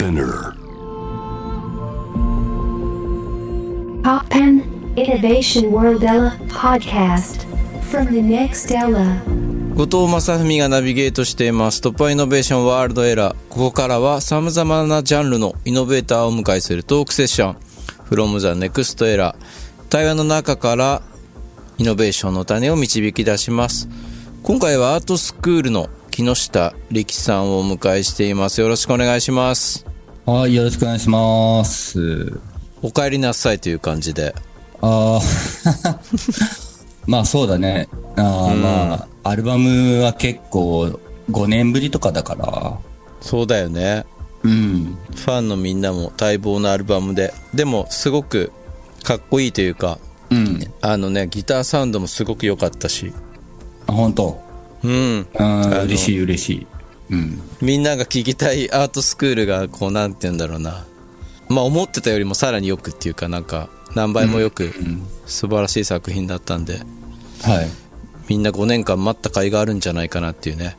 Spinner. Poppen Innovation World Ella podcast. From the next Ella. 後藤正文がナビゲートしています。トップイノベーションワールドエラーここからは様々なジャンルのイノベーターをお迎えするトークセッション。From the next era 対話の中からイノベーションの種を導き出します。今回はアートスクールの木下力さんをお迎えしています。よろしくお願いしますはい、よろしくお願いします。お帰りなさいという感じであ あ、まあそうだね。ああ、まあ、アルバムは結構5年ぶりとかだから、そうだよねうん。ファンのみんなも待望のアルバムででもすごくかっこいいというかうん。あのねギターサウンドもすごく良かったしあ本当うんうん、の嬉しい嬉しい。うん。みんなが聴きたいアートスクールがこうなんて言うんだろうなまあ思ってたよりもさらによくっていうかなんか何倍もよく素晴らしい作品だったんではい。みんな5年間待った甲斐があるんじゃないかなっていうね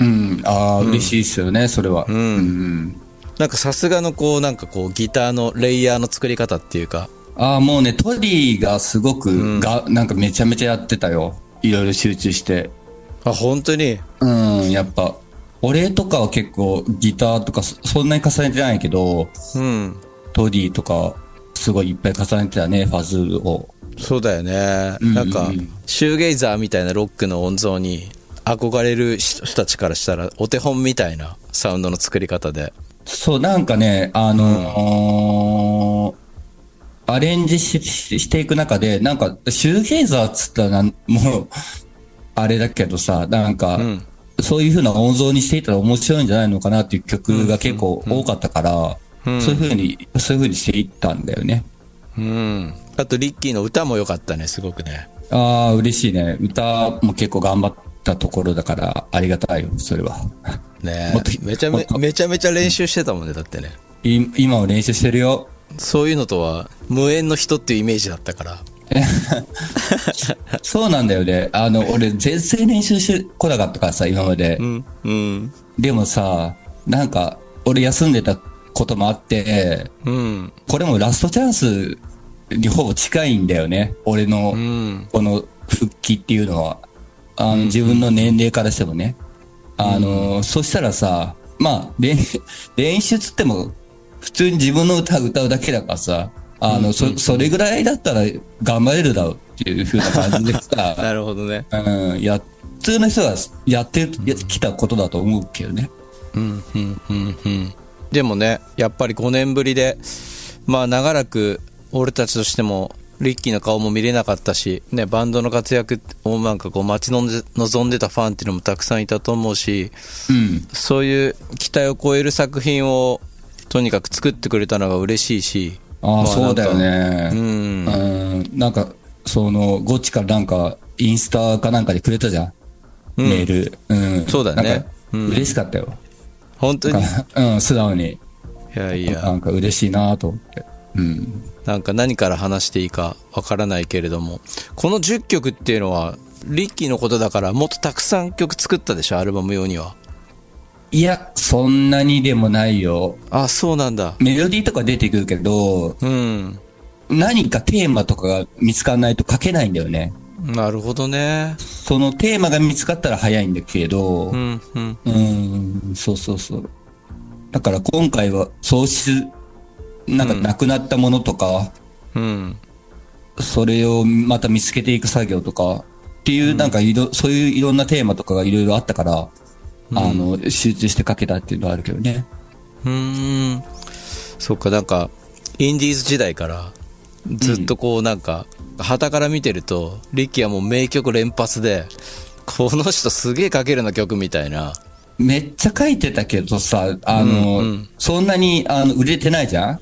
うん。ああ、嬉しいっすよね、それは。んうん。なんかさすがのこうなんかこうギターのレイヤーの作り方っていうかああ、もうね、トリーがすごく、が、なんかめちゃめちゃやってたよ。いろいろ集中して。あ本当に？うん、やっぱ、俺とかは結構ギターとかそそんなに重ねてないけど、うん。トディとか、すごいいっぱい重ねてたね、ファズを。そうだよね、んうんなんかシューゲイザーみたいなロックの音像に憧れる人たちからしたらお手本みたいなサウンドの作り方で。そう、なんかね、あのーアレンジしていく中で、なんか、シューゲイザーっつったらもう、あれだけどさ、なんか、んそういう風な音像にしていったら面白いんじゃないのかなっていう曲が結構多かったから、そういう風に、そういう風にしていったんだよね。うんあとリッキーの歌も良かったねすごくねああ、嬉しいね。歌も結構頑張ったところだから、ありがたいよ、それは。ね もっとめちゃめめちゃめちゃ練習してたもんねだってねい今は練習してるよ。そういうのとは無縁の人っていうイメージだったから そうなんだよね。あの、俺、全然練習してこなかったからさ、今まで。うんうんでもさ、なんか、俺休んでたこともあって、うんこれもラストチャンスにほぼ近いんだよね。俺のう、んこの復帰っていうのは。あの、自分の年齢からしてもね。あの、そしたらさ、まあ、練、練習つっても、普通に自分の歌歌うだけだからさ、あの、そ、それぐらいだったら頑張れるだろうっていう風な感じでさ、なるほどねうん、や、普通の人がやってきたことだと思うけどね。うんうんうんうんでもねやっぱり5年ぶりでまあ長らく俺たちとしてもリッキーの顔も見れなかったし、ね、バンドの活躍をなんかこう待ち望んで望んでたファンっていうのもたくさんいたと思うしうん。そういう期待を超える作品をとにかく作ってくれたのが嬉しいしああ、まそうだよね。うんうん。なんか、その、ゴッチからなんか、インスタかなんかでくれたじゃん。うんメール。うん。そうだねうん嬉しかったよ。本当に？いうん、素直に。やいやなんか嬉しいなと思って。うん。なんか何から話していいかわからないけれどもこの10曲っていうのはリッキーのことだからもっとたくさん曲作ったでしょアルバム用にはいや、そんなにでもないよ。あそうなんだメロディーとか出てくるけど、うん何かテーマとかが見つからないと書けないんだよね。なるほどねそのテーマが見つかったら早いんだけど、うんうんうん、そうそうそう。だから今回は喪失、なんかなくなったものとか、うんそれをまた見つけていく作業とか、っていうなんかいろ、そういういろんなテーマとかがいろいろあったから、あの、集中して書けたっていうのはあるけどね。うーん。そっかなんかインディーズ時代からずっとこうなんか旗から見てるとリッキーはもう名曲連発でこの人すげえ書けるな曲みたいな。めっちゃ書いてたけどさ、あの、うんうん。そんなに、あの、売れてないじゃん？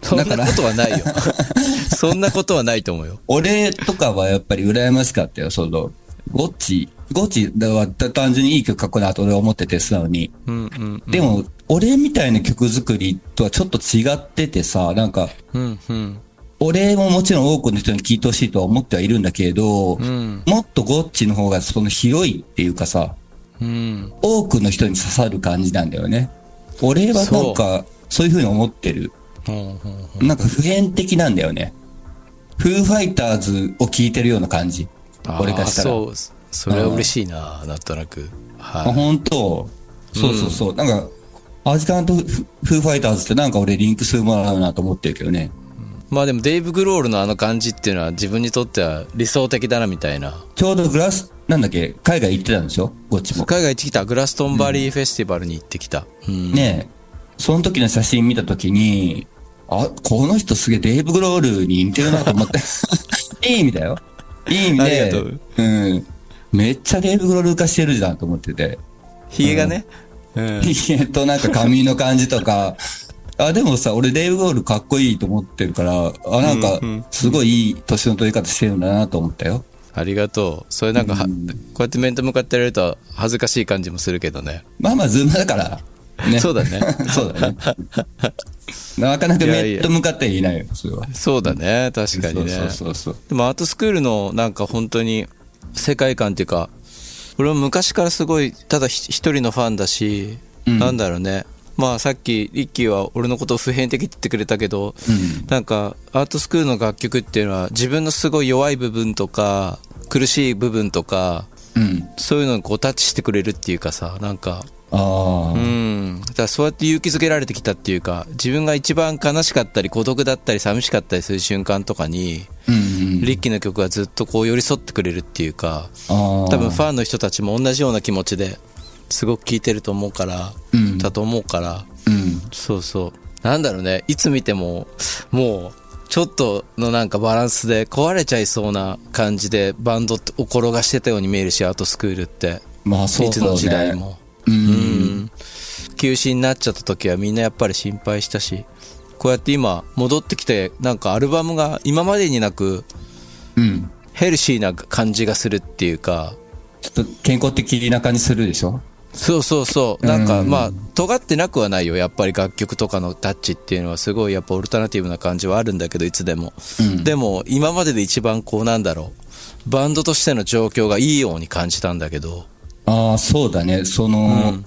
そんなことはないよ。そんなことはないと思うよ。俺とかはやっぱり羨ましかったよ、その、ゴッチ、ゴッチは単純にいい曲書くなと俺は思ってて、素直に。うんうんでも、俺みたいな曲作りとはちょっと違っててさ、なんか、うんうん俺ももちろん多くの人に聴いてほしいとは思ってはいるんだけれど、うんもっとゴッチの方がその広いっていうかさ、うん多くの人に刺さる感じなんだよね。俺はなんか、そういうふうに思ってる。なんか普遍的なんだよね。フーファイターズを聞いてるような感じ。俺からしたら。そうそれは嬉しいななんとなく。あ、はい。本当？そうそうそう。なんか、アジカンとフフーファイターズってなんか俺リンクするものあるなと思ってるけどね。まあでもデイブ・グロールのあの感じっていうのは自分にとっては理想的だなみたいな。ちょうどグラス、なんだっけ、海外行ってたんでしょ？こっちも。海外行ってきた。グラストンバリーフェスティバルに行ってきた、うん。ねえ、その時の写真見た時に、あ、この人すげえデイブ・グロールに似てるなと思って。いい意味だよ。いい意味あでりがとう、うん。めっちゃデイブ・グロール化してるじゃんと思ってて。ヒゲがね、うんひげとなんか髪の感じとか。あ、でもさ、俺デイブ・グロールかっこいいと思ってるから、あ、なんか、すごいいい年の取り方してるんだなと思ったよ。ありがとうそれなんかは、こうやって面と向かってやると恥ずかしい感じもするけどねまあまあ、ズームだから。ね。そうだね そうだね。なかなか面と向かっていないよ、それは。そうだね確かにねそうそうそうでもアートスクールのなんか本当に世界観っていうか俺も昔からすごいただひ一人のファンだし、うんなんだろうねまあさっきリッキーは俺のことを普遍的って言ってくれたけど、うんなんかアートスクールの楽曲っていうのは自分のすごい弱い部分とか苦しい部分とかうん。そういうのにこうタッチしてくれるっていうかさなんか。うんだからそうやって勇気づけられてきたっていうか自分が一番悲しかったり孤独だったり寂しかったりする瞬間とかにうんうん。リッキーの曲はずっとこう寄り添ってくれるっていうか。多分ファンの人たちも同じような気持ちですごく聴いてると思うから、うんだと思うからうん。そうそうなんだろうねいつ見てももうちょっとのなんかバランスで壊れちゃいそうな感じでバンドを転がしてたように見えるしアートスクールってまあそうだね。いつの時代も。う。うんん休止になっちゃった時はみんなやっぱり心配したしこうやって今戻ってきてなんかアルバムが今までになくうん。ヘルシーな感じがするっていうか。ちょっと健康的な感じするでしょ？そうそうそう。なんかうん。まあ尖ってなくはないよ。やっぱり楽曲とかのタッチっていうのはすごいやっぱオルタナティブな感じはあるんだけどいつでも、うん。でも今までで一番こうなんだろう。バンドとしての状況がいいように感じたんだけど。ああ、そうだね。その、うん。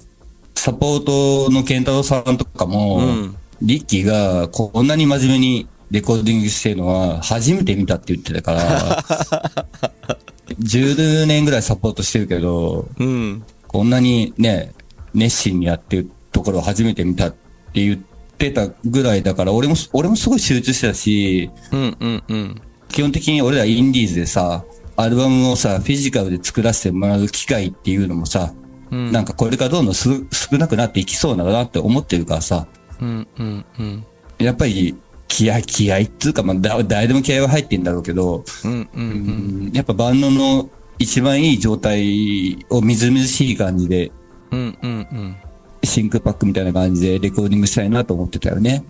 サポートの健太郎さんとかも、うん。リッキーがこんなに真面目にレコーディングしてるのは初めて見たって言ってたから、10年ぐらいサポートしてるけど、うんこんなにね、熱心にやってるところを初めて見たって言ってたぐらいだから、俺も、俺もすごい集中してたし、うんうんうん。基本的に俺らインディーズでさ、アルバムをさ、フィジカルで作らせてもらう機会っていうのもさ、うん。なんかこれからどんどんす少なくなっていきそうだなって思ってるからさ、うんうんうん。やっぱり気合、気合っていうか、まあ、だ誰でも気合は入ってんだろうけど、うんうんうんやっぱバンドの一番いい状態をみずみずしい感じで、うんうんうんシンクパックみたいな感じでレコーディングしたいなと思ってたよね。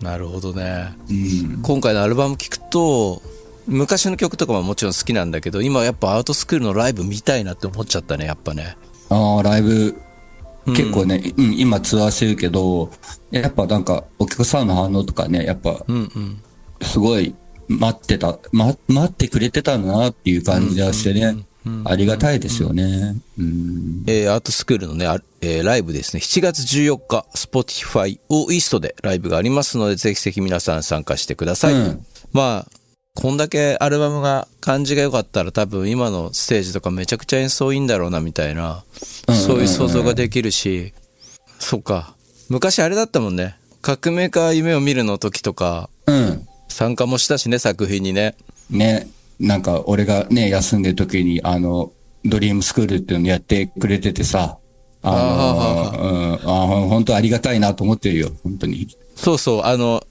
なるほどねうん。今回のアルバム聴くと昔の曲とかももちろん好きなんだけど今やっぱアートスクールのライブ見たいなって思っちゃったねやっぱねああ、ライブ、うん結構ね、うん、今ツアーしてるけど、やっぱなんかお客さんの反応とかね、やっぱすごい待ってた、ま、待ってくれてたんだなっていう感じがしてね、ありがたいですよね。うん。えーアートスクールのね、あえーライブですね、7月14日、Spotify をイーストでライブがありますので、ぜひぜひ皆さん参加してください。うんまあ、こんだけアルバムが感じが良かったら多分今のステージとかめちゃくちゃ演奏いいんだろうなみたいな、そういう想像ができるし、そっか。昔あれだったもんね。革命家夢を見るの時とか、うん。参加もしたしね、作品にね。ね、なんか俺がね、休んでる時に、あの、ドリームスクールっていうのやってくれててさ、あの、うん、あ本当ありがたいなと思ってるよ、本当に。そうそう、あの、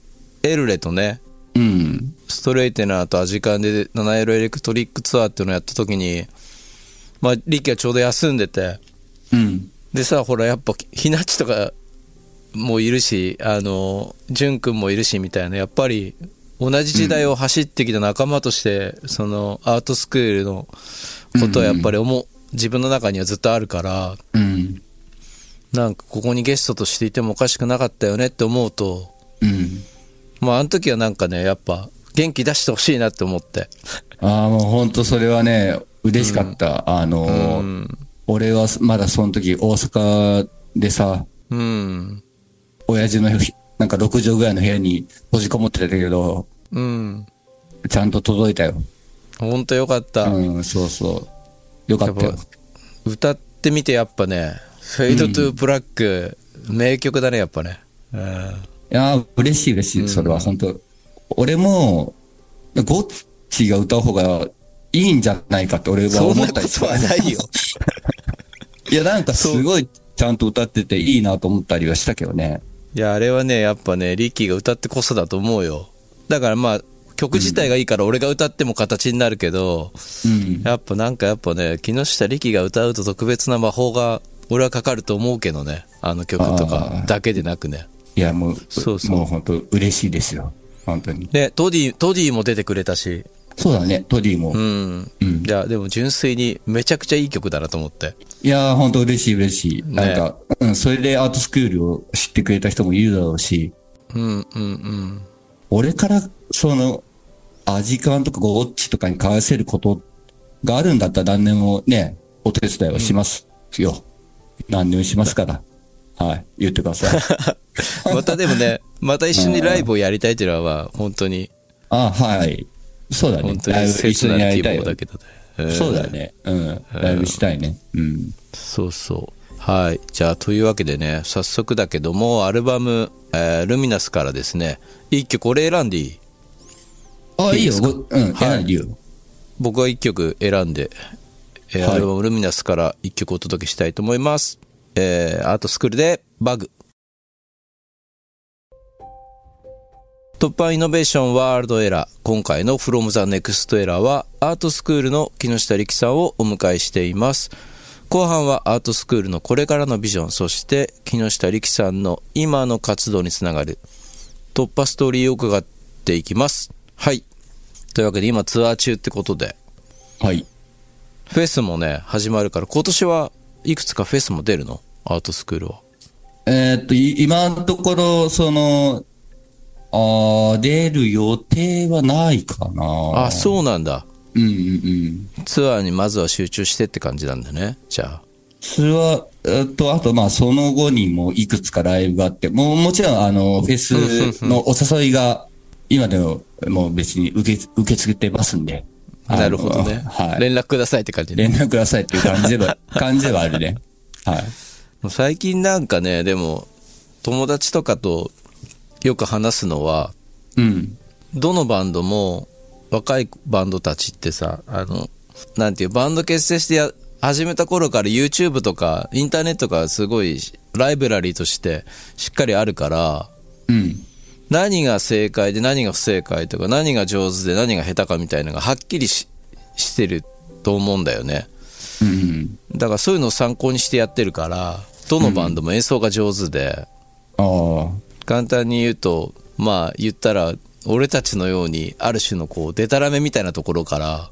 エルレとね、うん。ストレイテナーとアジカンで七色エレクトリックツアーっていうのをやった時に、まあ、リッキーはちょうど休んでて、うん。でさ、ほら、やっぱ、ひなっちとかもいるし、あの、ジュン君もいるし、みたいな、やっぱり、同じ時代を走ってきた仲間として、その、アートスクールのことはやっぱり思う、自分の中にはずっとあるから、うん。なんか、ここにゲストとしていてもおかしくなかったよねって思うと、うん。まあ、あの時はなんかね、やっぱ、元気出してほしいなって思って。ああ、もう本当それはね、嬉しかった。あの、うん。俺はまだその時大阪でさ、うん。親父のなんか6畳ぐらいの部屋に閉じこもってたけど、うん。ちゃんと届いたよ。ほんとよかった。うん、そうそう。よかったよ。歌ってみてやっぱね、フェイドトゥーブラック、名曲だね、やっぱね。うん。いやー嬉しい嬉しい、それは本当俺も、ゴッチが歌う方がいいんじゃないかって俺はそん思ったりなことはないよ。いや、なんかすごいちゃんと歌ってていいなと思ったりはしたけどね。いや、あれはね、やっぱね、リッキーが歌ってこそだと思うよ。だからまあ、曲自体がいいから俺が歌っても形になるけど、うん。やっぱなんかやっぱね、木下力が歌うと特別な魔法が俺はかかると思うけどね。あの曲とかだけでなくね。いや、もう、そうそうもう本当嬉しいですよ。本当に。で、トディ、トディも出てくれたし。そうだね、トディも。うん。うんいや、でも純粋にめちゃくちゃいい曲だなと思って。いやー、本当嬉しい嬉しい。なんか、うん、それでアートスクールを知ってくれた人もいるだろうし、うんうんうん。俺から、その、アジカンとかゴッチとかに返せることがあるんだったら何でもね、お手伝いはしますよ。何でもしますから。はい。言ってください。またでもね、また一緒にライブをやりたいっていうのは、本当に、あ、はい。そうだね本。当に切なる希望だけどね。うんそうだね。うん。ライブしたいね。うん。そうそう。はい。じゃあ、というわけでね、早速だけども、アルバム、えールミナスからですね、一曲、俺選んでいい？あ、いいよ。ごうん。はい選んでいいよ。僕は一曲選んで、えーはいアルバムルミナスから一曲お届けしたいと思います。えーアートスクールでバグ。突破イノベーションワールドエラー。今回の From the Next Era はアートスクールの木下力さんをお迎えしています。後半はアートスクールのこれからのビジョン、そして木下力さんの今の活動につながる突破ストーリーを伺っていきます。はい。というわけで今ツアー中ってことで、はい。フェスもね、始まるから、今年はいくつかフェスも出るの？アートスクールは？えーっと、い今のところ、その、あー出る予定はないかな。あ、そうなんだ。うんうんうん。ツアーにまずは集中してって感じなんだね。じゃあ。それは、えっと、あと、まあ、その後にもいくつかライブがあって、もう、もちろん、あの、フェスのお誘いが、今でも、もう別に受け、受け付けてますんで。なるほどね。はい。連絡くださいって感じね。連絡くださいっていう感じでは、感じではあるね。はい。最近なんかね、でも、友達とかとよく話すのは、うん。どのバンドも、若いバンドたちってさ、あの、なんていう、バンド結成してや始めた頃から YouTube とかインターネットがすごいライブラリーとしてしっかりあるから、うん。何が正解で何が不正解とか何が上手で何が下手かみたいなのがはっきりししてると思うんだよねうん。だからそういうのを参考にしてやってるからどのバンドも演奏が上手で。簡単に言うとまあ言ったら俺たちのようにある種のこうデタラメみたいなところから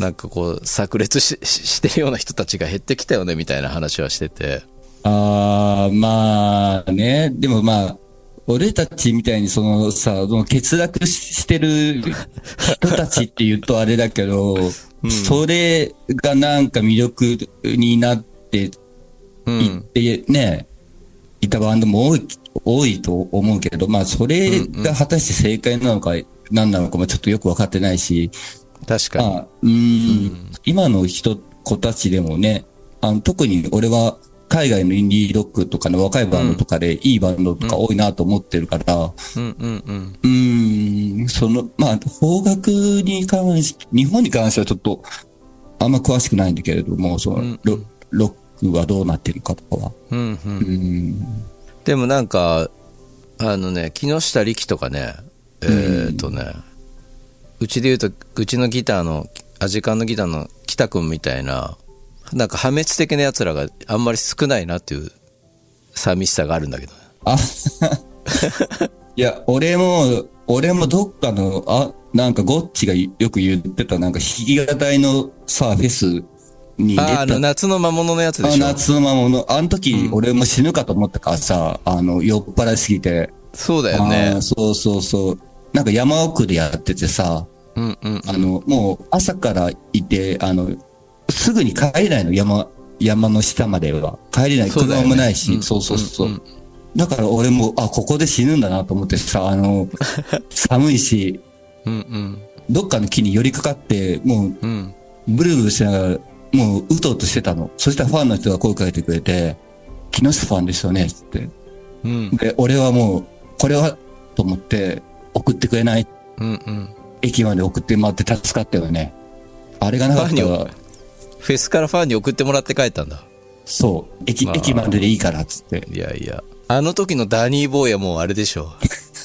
なんかこう炸裂しし してるような人たちが減ってきたよねみたいな話はしててああ、まあね。でもまあ、俺たちみたいにそのさ、その欠落ししてる人たちって言うとあれだけど、それがなんか魅力になってうん。いってね、いたバンドも多い、多いと思うけど、まあそれが果たして正解なのか何なのかもちょっとよくわかってないし、確かに、まあ、うーん、今の人、子たちでもね、あの、特に俺は海外のインディーロックとかの若いバンドとかでいいバンドとか多いなと思ってるから、ううんうんうん。ーん、その、まあ、方角に関し、日本に関してはちょっと、あんま詳しくないんだけれども、その、ロロックはどうなってるかとかは。うんうんうーん、でもなんか、あのね、木下力とかね、えーっとね、うちで言うと、うちのギターの、アジカンのギターの北くんみたいな、なんか破滅的な奴らがあんまり少ないなっていう寂しさがあるんだけどね。あ、いや、俺も、俺もどっかの、あ、なんかゴッチがよく言ってた、なんか弾き語りのさ、フェスに出た。あー、あの、夏の魔物のやつであしょ。夏の魔物。あの時、俺も死ぬかと思ったからさ、あの、酔っ払いすぎて。そうだよあねー。そうそうそう。なんか山奥でやっててさ、うんうん。あの、もう朝からいて、あの、すぐに帰れないの、山、山の下までは。帰れない。車もないし、うんそうそうそう。うんだから俺も、あ、ここで死ぬんだなと思ってさ、あの、寒いし、うんうん。どっかの木に寄りかかって、もう、うん。ブルブルしながら、もう、うとうとしてたの。そしたらファンの人が声かけてくれて、木下ファンですよね、つって。うん。で、俺はもう、これは、と思って、送ってくれない。うんうん。駅まで送ってもらって助かったよね。あれがなかったらに、フェスからファンに送ってもらって帰ったんだ。そう、駅、まあ駅まででいいから、つって。いやいや。あの時のダニーボーイはもうあれでしょ。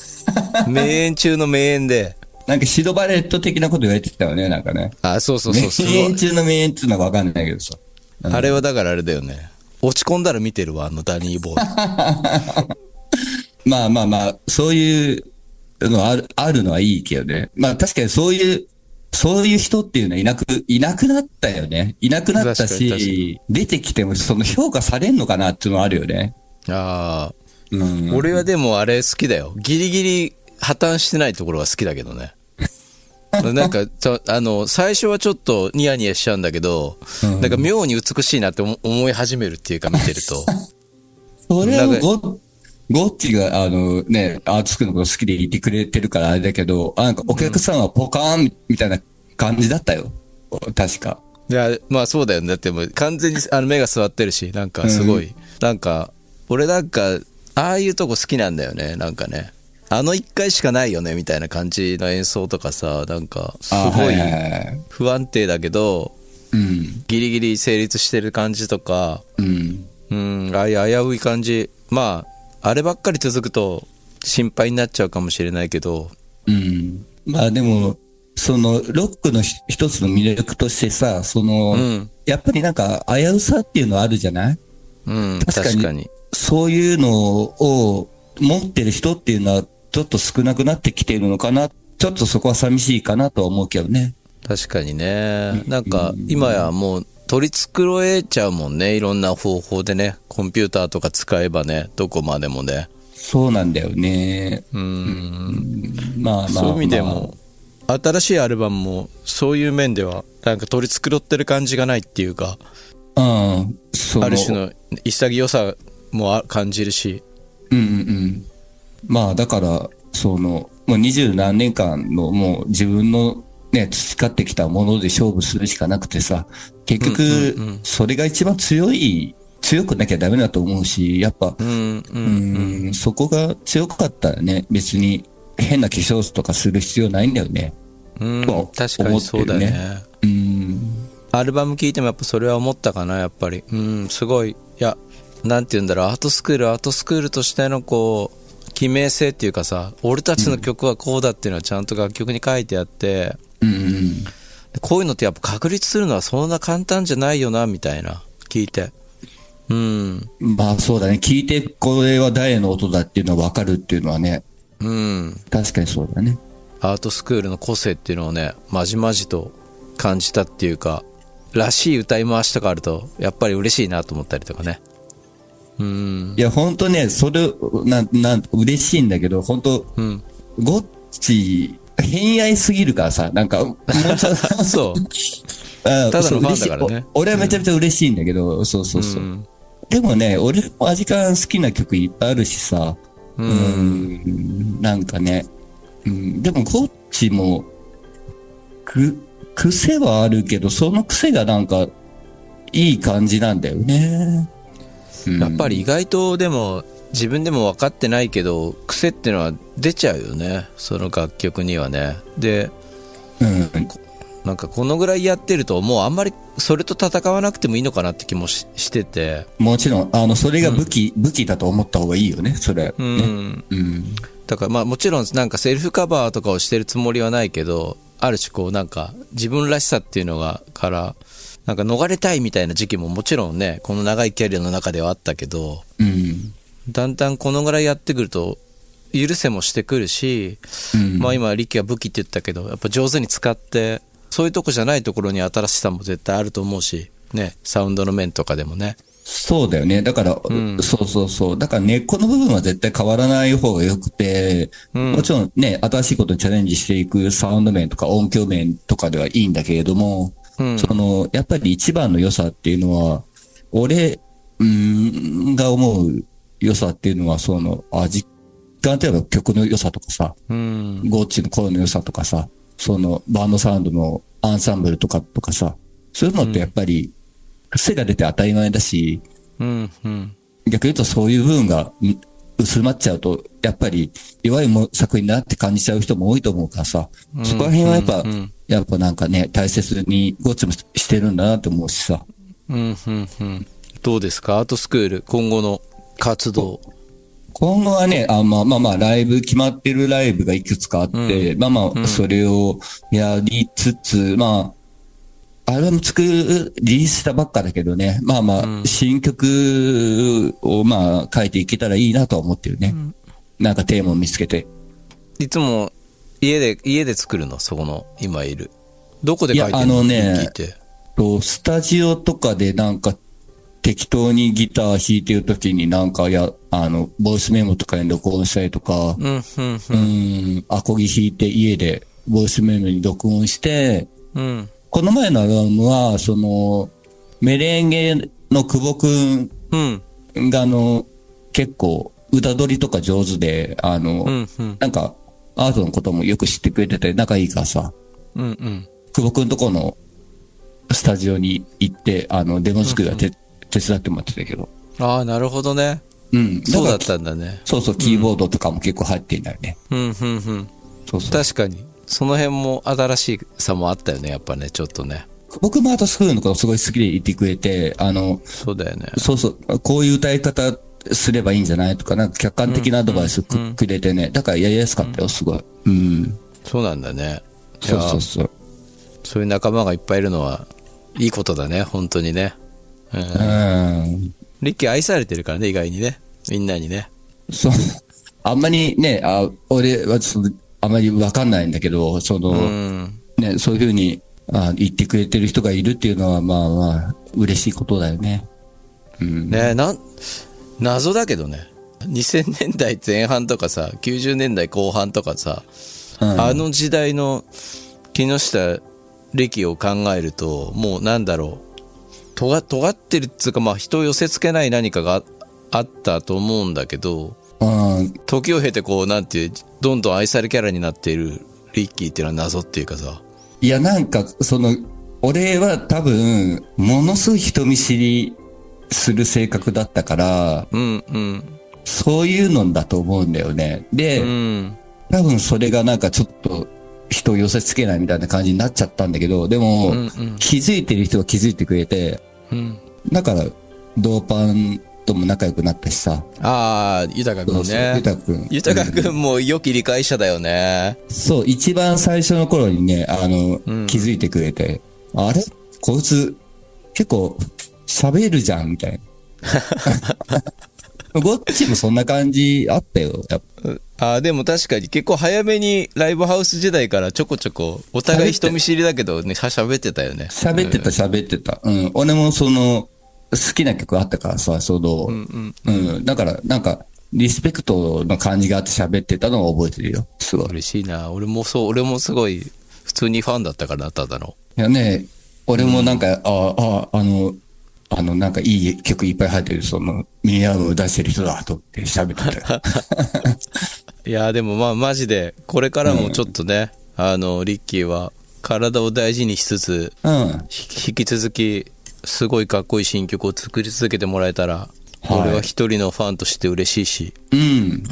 名演中の名演で。なんかシドバレット的なこと言われてたよね、なんかね。あ、そうそうそう。すご名演い。中の名演っていうのはわかんないけどさ。あれはだからあれだよね。落ち込んだら見てるわ、あのダニーボーイ。まあまあまあ、そういうのある、あるのはいいけどね。まあ確かにそういう、そういう人っていうのはいなく、いなくなったよね。いなくなったし、出てきてもその評価されんのかなっていうのはあるよね。ああ。うん。俺はでもあれ好きだよ。ギリギリ破綻してないところは好きだけどね。なんか、ちょあの、最初はちょっとニヤニヤしちゃうんだけど、うんなんか妙に美しいなって思思い始めるっていうか見てると。それをなんかゴゴッチが、あのね、アーツクのこと好きでいてくれてるからあれだけど、あなんかお客さんはポカーンみたいな感じだったよ。確か。いや、まあそうだよね。だってもう完全にあの目が座ってるし、なんかすごい、なんか、俺なんか、ああいうとこ好きなんだよね、なんかね。あの一回しかないよね、みたいな感じの演奏とかさ、なんか、すあごい不安定だけど、うん。ギリギリ成立してる感じとか、うん。うん、ああいう危うい感じ。まあ、あればっかり続くと心配になっちゃうかもしれないけど、うん。まあでも、その、ロックのひ一つの魅力としてさ、その、うん、やっぱりなんか危うさっていうのはあるじゃない？うん、確かに。そういうのを持ってる人っていうのはちょっと少なくなってきているのかな。ちょっとそこは寂しいかなとは思うけどね。確かにね。なんか、今やもう取り繕えちゃうもんね。いろんな方法でね。コンピューターとか使えばね、どこまでもね。そうなんだよね。うん。まあまあ、まあ。そういう意味でも、新しいアルバムも、そういう面では、なんか取り繕ってる感じがないっていうか、うん。そある種の潔さもあ感じるし、うんうんうん。まあだから、その、もう二十何年間のもう自分のね、培ってきたもので勝負するしかなくてさ、結局、それが一番強い、強くなきゃダメだと思うし、やっぱ、うん、そこが強かったらね、別に変な化粧とかする必要ないんだよね。うんと確かにそうだよねうん。アルバム聴いてもやっぱそれは思ったかなやっぱりうんすごいいやなんて言うんだろうアートスクールアートスクールとしてのこう記名性っていうかさ俺たちの曲はこうだっていうのはちゃんと楽曲に書いてあって、うんうん。こういうのってやっぱ確立するのはそんな簡単じゃないよなみたいな聞いてうんまあそうだね。聞いてこれは誰の音だっていうのがわかるっていうのはね、うん確かにそうだね。アートスクールの個性っていうのをねまじまじと感じたっていうからしい歌い回しとかあるとやっぱり嬉しいなと思ったりとかねうん。いや、本当ね、それ、なん、なん、嬉しいんだけど、本当うんゴッチ、偏愛すぎるからさ、なんか、もう。ちょっとそうあただのファンだからね。俺はめちゃめちゃ嬉しいんだけど、そうそうそう。うん。でもね、俺もアジカン好きな曲いっぱいあるしさ、ううんん、なんかね、うん、でもゴッチも、く、癖はあるけど、その癖がなんか、いい感じなんだよね。うん。やっぱり意外とでも自分でも分かってないけど癖ってのは出ちゃうよね。その楽曲にはね。でうん、なんかこのぐらいやってるともうあんまりそれと戦わなくてもいいのかなって気もししてて。もちろん、あの、それが武器、武器だと思った方がいいよね、それ。うん、ね。うん。だからまあもちろんなんかセルフカバーとかをしてるつもりはないけどある種こうなんか自分らしさっていうのがからなんか逃れたいみたいな時期ももちろんねこの長いキャリアの中ではあったけどうん。だんだんこのぐらいやってくると許せもしてくるし、うん。まあ今力は武器って言ったけどやっぱ上手に使ってそういうとこじゃないところに新しさも絶対あると思うしねサウンドの面とかでもねそうだよね。だから、んそうそうそう。だから根っこの部分は絶対変わらない方が良くて、うんもちろんね、新しいことにチャレンジしていくサウンド面とか音響面とかではいいんだけれども、うんその、やっぱり一番の良さっていうのは、俺、うーん、が思う良さっていうのは、その、あ、実感といえば曲の良さとかさ、うん。ゴッチの声の良さとかさ、そのバンドサウンドのアンサンブルとかとかさ、そういうのってやっぱり、癖が出て当たり前だし、うん。うん。逆に言うとそういう部分がん薄まっちゃうと、やっぱり弱いも作品だなって感じちゃう人も多いと思うからさ、そこら辺はやっぱ、うんうんやっぱなんかね、大切にゴッチもしてるんだなって思うしさ。うん。うん。うん。どうですか？アートスクール、今後の活動。今後はね、あまあまあまあ、ライブ、決まってるライブがいくつかあって、まあまあ、それをやりつつ、まあ、アルバム作る、リリースしたばっかだけどね、まあまあ、新曲をまあ、書いていけたらいいなとは思ってるね。なんかテーマを見つけて。いつも家で、家で作るの？そこの、今いる。どこで書いてるいやあのね。と、スタジオとかでなんか、適当にギター弾いてるときになんかや、あの、ボイスメモとかに録音したりとか、うん、うん、うん、アコギ弾いて家でボイスメモに録音して、うん。この前のアルバムは、その、メレンゲの久保くんうん、があの、結構歌取りとか上手で、あの、うん、うん、なんかアートのこともよく知ってくれてて仲いいからさ、うん、うん。久保くんとこのスタジオに行って、あの、デモ作りはて、手伝ってもらってたけど。ああ、なるほどね。うん。そうだっからたんだね。そうそう、キーボードとかも結構入ってんだよね。うん、うん、うん。そうそう。確かに。その辺も新しさもあったよね、やっぱね、ちょっとね。僕もアートスクールのことすごい好きで言ってくれて、あの、そうだよね。そうそう、こういう歌い方すればいいんじゃないとか、なんか客観的なアドバイスく,、くれてね。だからやりやすかったよ、すごい。うん。そうなんだね。いそうやそうそう。そういう仲間がいっぱいいるのは、いいことだね、本当にね。うん。うん。リッキー愛されてるからね、意外にね。みんなにね。そう。あんまりね、あ俺はちょっと、あんまりわかんないんだけど、その、うん。ね、そういうふうにあ言ってくれてる人がいるっていうのは、まあまあ、嬉しいことだよね。うん。ねなん、謎だけどね。2000年代前半とかさ、90年代後半とかさ、うんあの時代の木下歴を考えると、もうなんだろう。尖尖ってるっつうか、まあ人を寄せ付けない何かがああったと思うんだけど、うん。時を経てこう、なんていう、どんどん愛されキャラになっているリッキーっていうのは謎っていうかさ。いや、なんか、その、俺は多分、ものすごい人見知りする性格だったから、うん、うん、そういうのだと思うんだよね。で、うん、多分それがなんかちょっと人を寄せ付けないみたいな感じになっちゃったんだけど、でも、うんうん気づいてる人は気づいてくれて、うん。だから、ドーパンとも仲良くなったしさ。ああ、豊くんね。ゆたくん。豊くんも良き理解者だよね。そう、一番最初の頃にね、あの、気づいてくれて、あれ？こいつ、結構、喋るじゃん、みたいな。ゴッチもそんな感じあったよ。やっぱああ、でも確かに結構早めにライブハウス時代からちょこちょこ、お互い人見知りだけどね、しゃ喋ってたよね。喋ってた、喋ってた。うん。俺もその、好きな曲あったからさ、その、うん、だから、なんか、リスペクトの感じがあって喋ってたのを覚えてるよ。すごい。嬉しいな。俺もそう、俺もすごい、普通にファンだったからな、ただの。いやね、俺もなんか、ああ、あの、あの、なんかいい曲いっぱい入ってる、その、ミニアルバム出してる人だと思って喋ってたよ。いやーでもまあマジで、これからもちょっとね、あの、リッキーは体を大事にしつつ、うん。ひ引き続き、すごいかっこいい新曲を作り続けてもらえたら、はい。俺は一人のファンとして嬉しいし、うん。うん、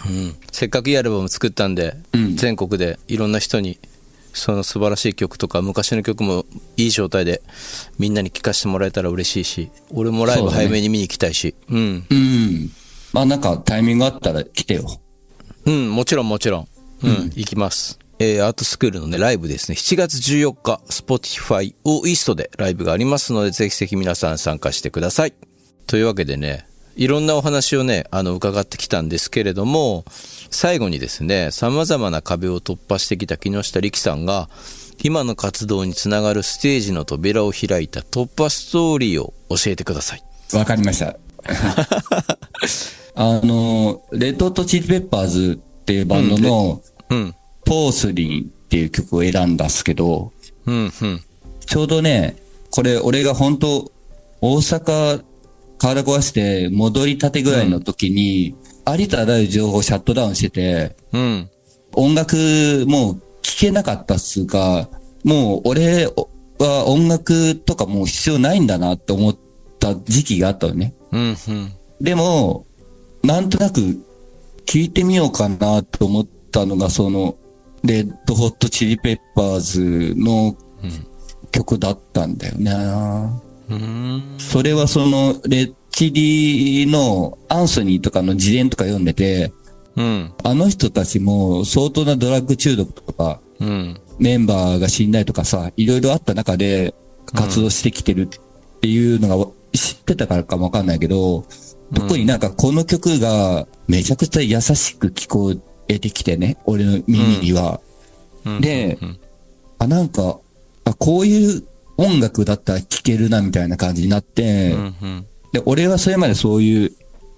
せっかくいいアルバム作ったんで、うん。全国でいろんな人にその素晴らしい曲とか昔の曲もいい状態でみんなに聴かせてもらえたら嬉しいし俺もライブ早めに見に行きたいし。う,、ん。うん。まあなんかタイミングあったら来てよ。うんもちろんもちろんうん、行きますえーアートスクールのね、ライブですね。7月14日、Spotify をイーストでライブがありますので、ぜひぜひ皆さん参加してください。というわけでね、いろんなお話をね、あの、伺ってきたんですけれども、最後にですね、様々な壁を突破してきた木下力さんが、今の活動につながるステージの扉を開いた突破ストーリーを教えてください。わかりました。あの、レッドホットチリペッパーズっていうバンドの、うん。ポースリンっていう曲を選んだっすけど、うん、うん。ちょうどね、これ俺が本当大阪体壊して戻りたてぐらいの時に、ありとあらゆる情報をシャットダウンしてて、うん。音楽もう聴けなかったっつうか、もう俺は音楽とかもう必要ないんだなって思った時期があったのね。うん。うん。でも、なんとなく聞いてみようかなと思ったのが、その、レッドホットチリペッパーズの曲だったんだよね。うん。それはその、レッチリのアンソニーとかの自伝とか読んでて、うん。あの人たちも相当なドラッグ中毒とか、うん。メンバーが死んだりとかさ、いろいろあった中で活動してきてるっていうのが知ってたからかもわかんないけど、特になんかこの曲がめちゃくちゃ優しく聞こえてきてね、俺の耳には。うんでうんあ、なんか、あ、こういう音楽だったら聴けるなみたいな感じになって、うん。うん。で、俺はそれまでそういう、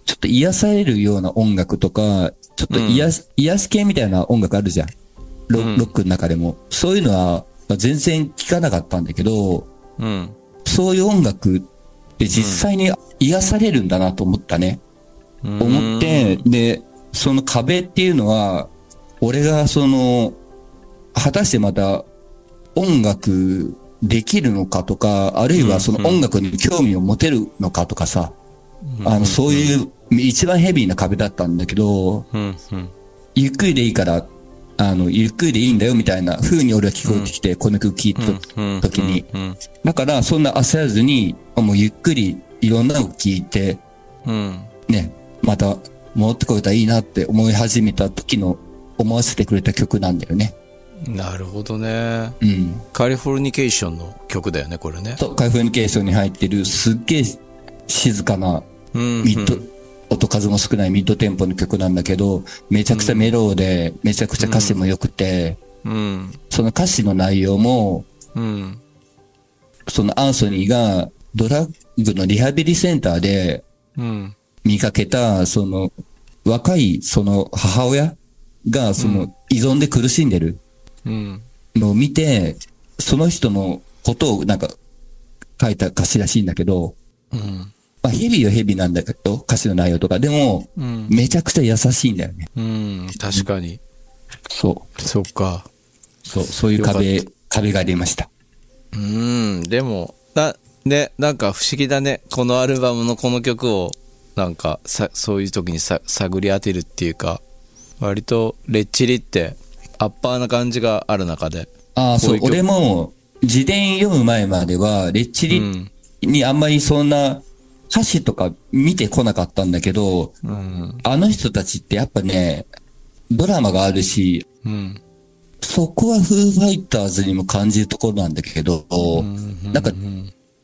ちょっと癒されるような音楽とか、ちょっと癒し、癒し系みたいな音楽あるじゃん。ロうんロックの中でも。そういうのは、まあ全然聞かなかったんだけど、うん。そういう音楽って実際に癒されるんだなと思ったね。思って、で、その壁っていうのは、俺がその、果たしてまた音楽できるのかとか、あるいはその音楽に興味を持てるのかとかさ、あの、そういう一番ヘビーな壁だったんだけど、うん。うん。ゆっくりでいいから、あの、ゆっくりでいいんだよみたいな風に俺は聞こえてきて、この曲聴いた時に。うん。だから、そんな焦らずに、もうゆっくりいろんなの聞いて、うん。ね、また戻ってこれたらいいなって思い始めた時の思わせてくれた曲なんだよね。なるほどね。うん。カリフォルニケーションの曲だよね、これね。と、カイフォニケーションに入ってるすっげえ静かなうん。ミッド、音数も少ないミッドテンポの曲なんだけど、めちゃくちゃメローで、めちゃくちゃ歌詞も良くて、うん。その歌詞の内容も、うん。そのアンソニーがドラッグのリハビリセンターでうん。見かけた、その若いその母親がその依存で苦しんでるうん。のを見て、その人のことをなんか書いた歌詞らしいんだけど、うん。まあヘビーはヘビーなんだけど、歌詞の内容とか。でも、うん。めちゃくちゃ優しいんだよね。うん。確かに。そう。そっか。そう、そういう壁、壁が出ました。うん。でも、な、ね、なんか不思議だね。このアルバムのこの曲を、なんか、さ、そういう時にさ、探り当てるっていうか、割と、レッチリって、アッパーな感じがある中で。ああ、そう俺も、自伝読む前までは、レッチリうん。にあんまりそんな歌詞とか見てこなかったんだけど、うん。あの人たちってやっぱね、ドラマがあるし、うん。そこはフーファイターズにも感じるところなんだけど、なんか、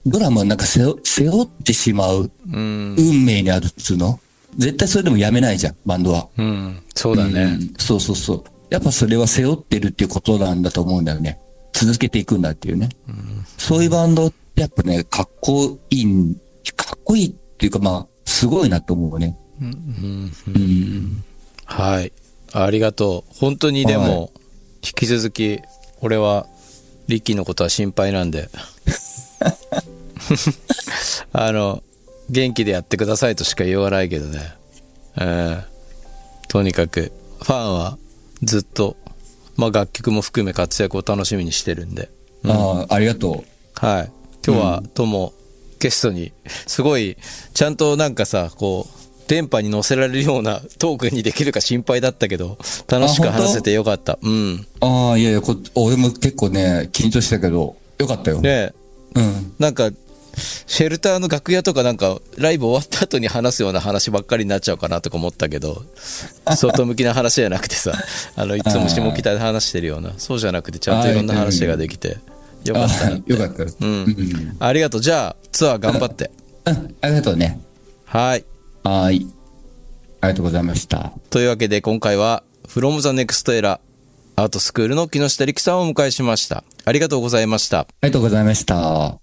ドラマをなんか背負ってしまううん。運命にあるっつうの？絶対それでもやめないじゃん、バンドは。うん。そうだね。うんそうそうそう。やっぱそれは背負ってるっていうことなんだと思うんだよね。続けていくんだっていうね。そういうバンドってやっぱね、かっこいいん、かっこいいっていうかまあ、すごいなと思うね。うん。はい。ありがとう。本当にでも、引き続き、俺は、リッキーのことは心配なんで。あの、元気でやってくださいとしか言わないけどね。えーとにかく、ファンはずっと、まあ楽曲も含め活躍を楽しみにしてるんで。ああ、ありがとはい。今日は、とも、ゲストに、すごい、ちゃんとなんかさ、こう、電波に乗せられるようなトークにできるか心配だったけど、楽しく話せてよかった。うん。う。ああ、いやいやこ、俺も結構ね、緊張したけど、よかったよ。で、うん。なんか、シェルターの楽屋とかなんか、ライブ終わった後に話すような話ばっかりになっちゃうかなとか思ったけど、外向きな話じゃなくてさ、あの、いつも下北で話してるような、そうじゃなくて、ちゃんといろんな話ができて、よかあったよかったよ。う。うんん。ありがとう。じゃあ、ツアー頑張って。うん、ありがとうね。はい。はーい。ありがとうございました。というわけで今回は From the Next Era アートスクールの木下力さんをお迎えしました。ありがとうございました。ありがとうございました。